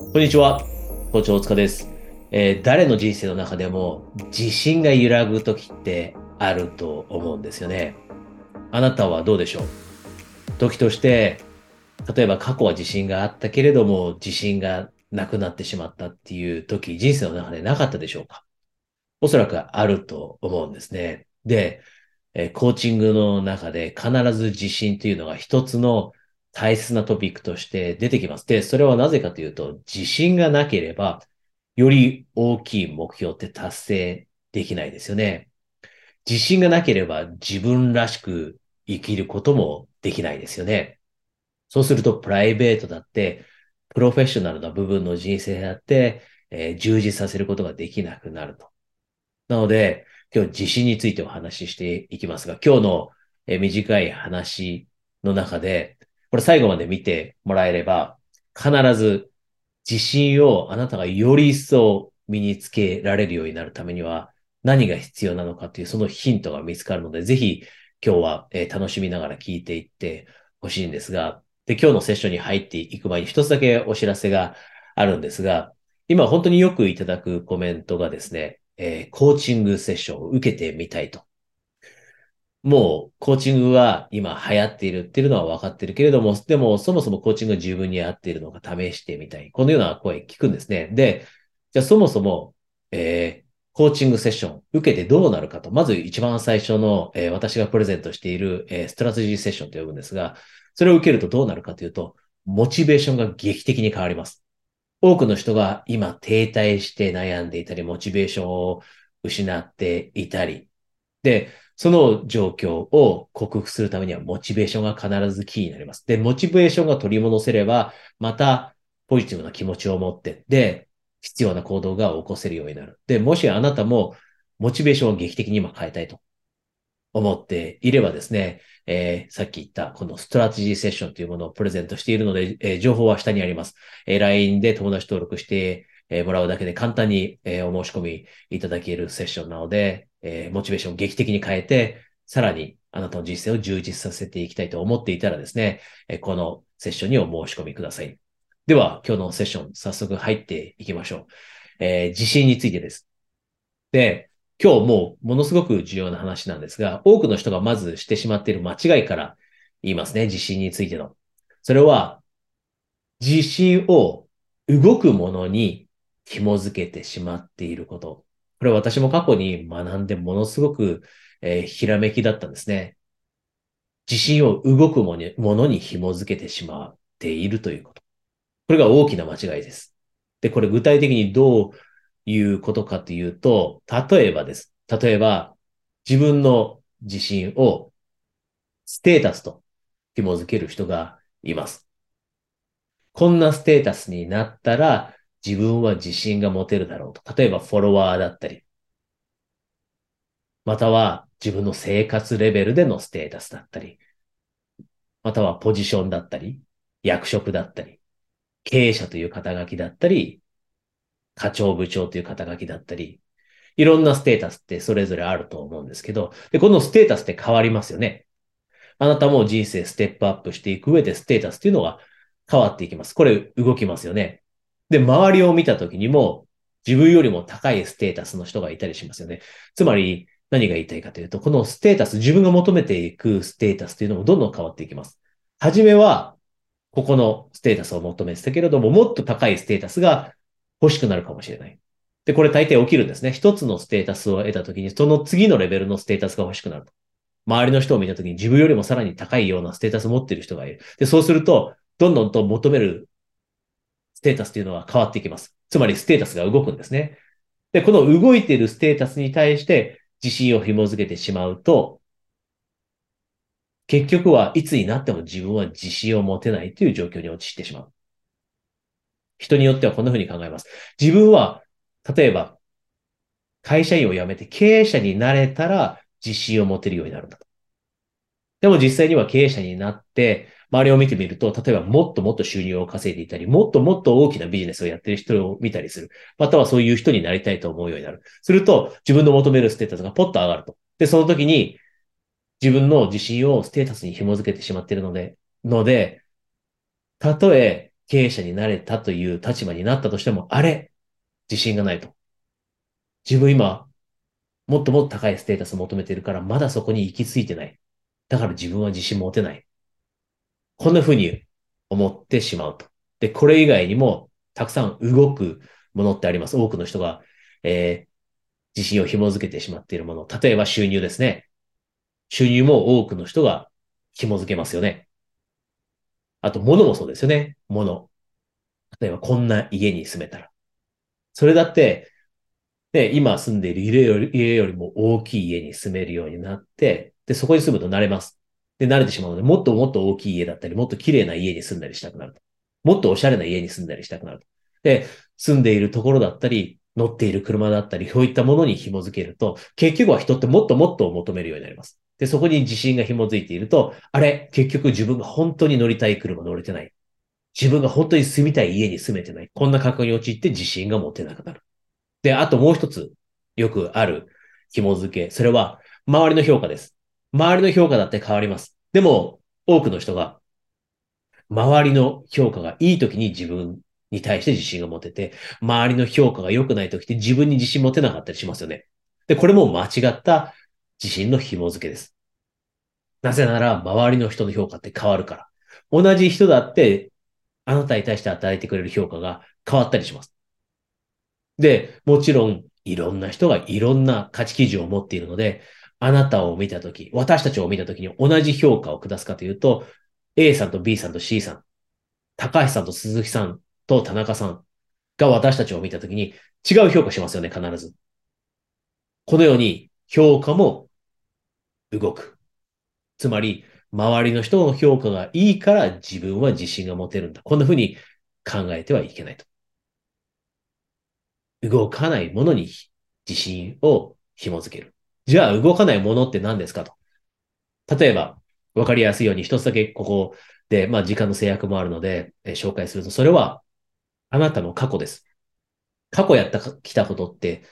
こんにちは。校長大塚です、えー誰の人生の中でも自信が揺らぐ時ってあると思うんですよね。あなたはどうでしょう？時として、例えば過去は自信があったけれども自信がなくなってしまったっていう時、人生の中でなかったでしょうか？おそらくあると思うんですね。で、えーコーチングの中で必ず自信というのが一つの大切なトピックとして出てきます。で、それはなぜかというと、自信がなければ、より大きい目標って達成できないですよね。自信がなければ自分らしく生きることもできないですよね。そうすると、プライベートだって、プロフェッショナルな部分の人生だって、えー充実させることができなくなると。なので、今日自信についてお話ししていきますが、今日のえー短い話の中で、これ最後まで見てもらえれば、必ず自信をあなたがより一層身につけられるようになるためには何が必要なのかというそのヒントが見つかるので、ぜひ今日は楽しみながら聞いていってほしいんですが、で、今日のセッションに入っていく前に一つだけお知らせがあるんですが、今本当によくいただくコメントがですね、えーコーチングセッションを受けてみたいと。もう、コーチングは今流行っているっていうのは分かってるけれども、でも、そもそもコーチングが十分に合っているのか試してみたい。このような声聞くんですね。で、じゃあそもそも、えーコーチングセッション受けてどうなるかと。まず一番最初の、えー私がプレゼントしている、えーストラテジーセッションと呼ぶんですが、それを受けるとどうなるかというと、モチベーションが劇的に変わります。多くの人が今停滞して悩んでいたり、モチベーションを失っていたり、で、その状況を克服するためにはモチベーションが必ずキーになります。で、モチベーションが取り戻せれば、またポジティブな気持ちを持って、で、必要な行動が起こせるようになる。で、もしあなたもモチベーションを劇的に今変えたいと思っていればですね、えーさっき言ったこのストラテジーセッションというものをプレゼントしているので、えー情報は下にあります。えー LINE で友達登録して、えもらうだけで簡単に、えお申し込みいただけるセッションなので、えーモチベーションを劇的に変えて、さらにあなたの人生を充実させていきたいと思っていたらですね、えこのセッションにお申し込みください。では、今日のセッション、早速入っていきましょう。えー自信についてです。で、今日もうものすごく重要な話なんですが、多くの人がまずしてしまっている間違いから言いますね、自信についての。それは、自信を動くものに紐づけてしまっていること。これ私も過去に学んでものすごく、えーひらめきだったんですね。自信を動くものにものに紐づけてしまっているということ。これが大きな間違いです。で、これ具体的にどういうことかというと、例えばです。例えば、自分の自信をステータスと紐づける人がいます。こんなステータスになったら自分は自信が持てるだろうと。例えばフォロワーだったり、または自分の生活レベルでのステータスだったり、またはポジションだったり、役職だったり、経営者という肩書きだったり、課長部長という肩書きだったり、いろんなステータスってそれぞれあると思うんですけど、で、このステータスって変わりますよね。あなたも人生ステップアップしていく上でステータスっていうのが変わっていきます。これ動きますよね。で、周りを見た時にも自分よりも高いステータスの人がいたりしますよね。つまり何が言いたいかというと、このステータス、自分が求めていくステータスというのもどんどん変わっていきます。はじめはここのステータスを求めてたけれども、もっと高いステータスが欲しくなるかもしれない。で、これ大抵起きるんですね。一つのステータスを得たときに、その次のレベルのステータスが欲しくなると。周りの人を見たときに自分よりもさらに高いようなステータスを持っている人がいる。で、そうすると、どんどんと求めるステータスというのは変わっていきます。つまりステータスが動くんですね。で、この動いているステータスに対して自信を紐づけてしまうと、結局はいつになっても自分は自信を持てないという状況に陥ってしまう。人によってはこんな風に考えます。自分は、例えば、会社員を辞めて経営者になれたら自信を持てるようになるんだと。でも実際には経営者になって、周りを見てみると、例えばもっともっと収入を稼いでいたり、もっともっと大きなビジネスをやってる人を見たりする。またはそういう人になりたいと思うようになる。すると、自分の求めるステータスがポッと上がると。で、その時に、自分の自信をステータスに紐づけてしまっているので、ので、たとえ経営者になれたという立場になったとしても、あれ自信がないと。自分今、もっともっと高いステータスを求めてるから、まだそこに行き着いてない。だから自分は自信持てない。こんな風に思ってしまうと。で、これ以外にも、たくさん動くものってあります。多くの人が、えー、自信を紐づけてしまっているもの。例えば収入ですね。収入も多くの人が紐づけますよね。あと、物もそうですよね。物。例えば、こんな家に住めたら。それだって、で、今住んでいる家より家よりも大きい家に住めるようになって、で、そこに住むと慣れます。で、慣れてしまうので、もっともっと大きい家だったり、もっと綺麗な家に住んだりしたくなると。もっとおしゃれな家に住んだりしたくなると。で、住んでいるところだったり、乗っている車だったり、そういったものに紐づけると、結局は人ってもっともっと求めるようになります。で、そこに自信が紐づいていると、あれ、結局自分が本当に乗りたい車乗れてない。自分が本当に住みたい家に住めてない。こんな格好に陥って自信が持てなくなる。で、あともう一つ、よくある紐付け。それは、周りの評価です。周りの評価だって変わります。でも、多くの人が、周りの評価がいい時に自分に対して自信が持てて、周りの評価が良くない時って自分に自信持てなかったりしますよね。で、これも間違った自信の紐付けです。なぜなら、周りの人の評価って変わるから。同じ人だって、あなたに対して与えてくれる評価が変わったりします。で、もちろん、いろんな人がいろんな価値基準を持っているので、あなたを見たとき、私たちを見たときに同じ評価を下すかというと、A さんと B さんと C さん、高橋さんと鈴木さんと田中さんが私たちを見たときに違う評価しますよね、必ず。このように評価も動く。つまり、周りの人の評価がいいから自分は自信が持てるんだ。こんな風に考えてはいけないと。動かないものに自信を紐づける。じゃあ動かないものって何ですかと。例えば、わかりやすいように一つだけここで、まあ時間の制約もあるので、え、紹介すると、それはあなたの過去です。過去やったきたことって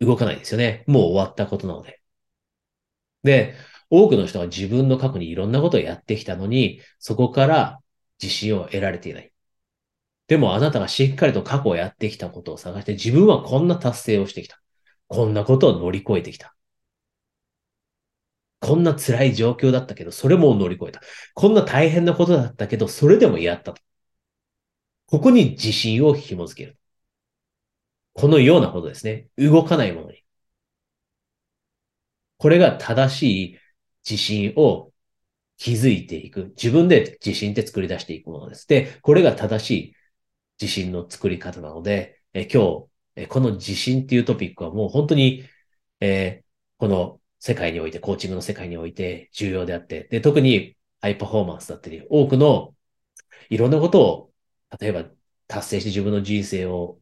動かないですよね。もう終わったことなので。で、多くの人は自分の過去にいろんなことをやってきたのに、そこから自信を得られていない。でもあなたがしっかりと過去をやってきたことを探して、自分はこんな達成をしてきた。こんなことを乗り越えてきた。こんな辛い状況だったけど、それも乗り越えた。こんな大変なことだったけど、それでもやったと。ここに自信を紐づける。このようなことですね。動かないものに。これが正しい自信を築いていく。自分で自信って作り出していくものです。で、これが正しい自信の作り方なので、え今日、えこの自信っていうトピックはもう本当に、えー、この世界において、コーチングの世界において重要であって、で、特にハイパフォーマンスだったり、多くのいろんなことを、例えば達成して自分の人生を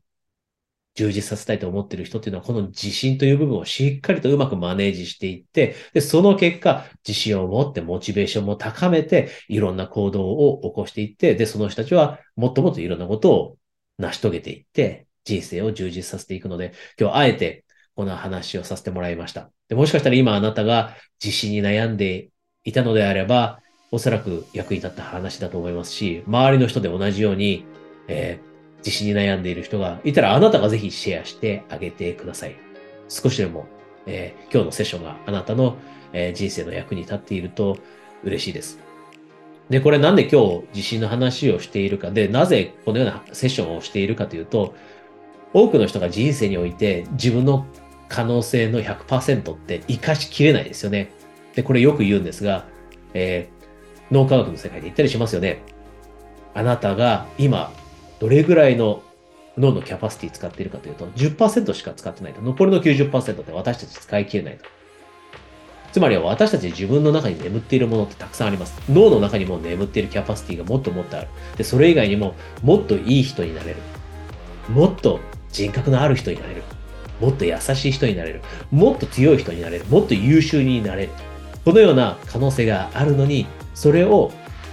充実させたいと思っている人っていうのは、この自信という部分をしっかりとうまくマネージしていって、で、その結果、自信を持って、モチベーションも高めて、いろんな行動を起こしていって、で、その人たちはもっともっといろんなことを成し遂げていって、人生を充実させていくので、今日あえてこの話をさせてもらいました。でもしかしたら今あなたが自信に悩んでいたのであれば、おそらく役に立った話だと思いますし、周りの人で同じように、えー自信に悩んでいる人がいたら、あなたがぜひシェアしてあげてください。少しでも、えー、今日のセッションがあなたの、えー、人生の役に立っていると嬉しいです。で、これなんで今日自信の話をしているかで、なぜこのようなセッションをしているかというと、多くの人が人生において自分の可能性の100%って活かしきれないですよね。で、これよく言うんですが、えー、脳科学の世界で言ったりしますよね。あなたが今どれぐらいの脳のキャパシティ使っているかというと、10%しか使ってないと。残りの90%って私たち使い切れないと。つまりは私たち自分の中に眠っているものってたくさんあります。脳の中にも眠っているキャパシティがもっともっとある。で、それ以外にももっといい人になれる。もっと人格のある人になれる。もっと優しい人になれる。もっと強い人になれる。もっと優秀になれる。このような可能性があるのに、それを、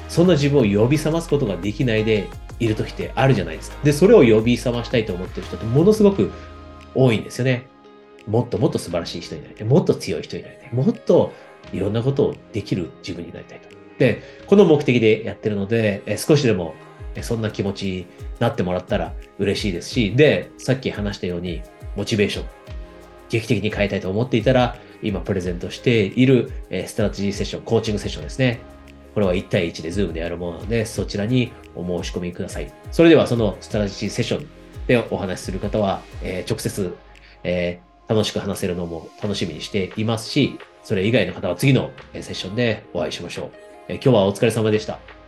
そんな自分を呼び覚ますことができないでいる時ってあるじゃないですか。で、それを呼び覚ましたいと思ってる人ってものすごく多いんですよね。もっともっと素晴らしい人になりたい。もっと強い人になりたい。もっといろんなことをできる自分になりたいと。で、この目的でやってるので、え少しでもそんな気持ちになってもらったら嬉しいですし、で、さっき話したように、モチベーション、劇的に変えたいと思っていたら、今プレゼントしているえストラテジーセッション、コーチングセッションですね。これは1対1で Zoom でやるものなので、そちらにお申し込みください。それではそのストラテジーセッションでお話しする方は、えー、直接、えー、楽しく話せるのも楽しみにしていますし、それ以外の方は次のセッションでお会いしましょう。えー、今日はお疲れ様でした。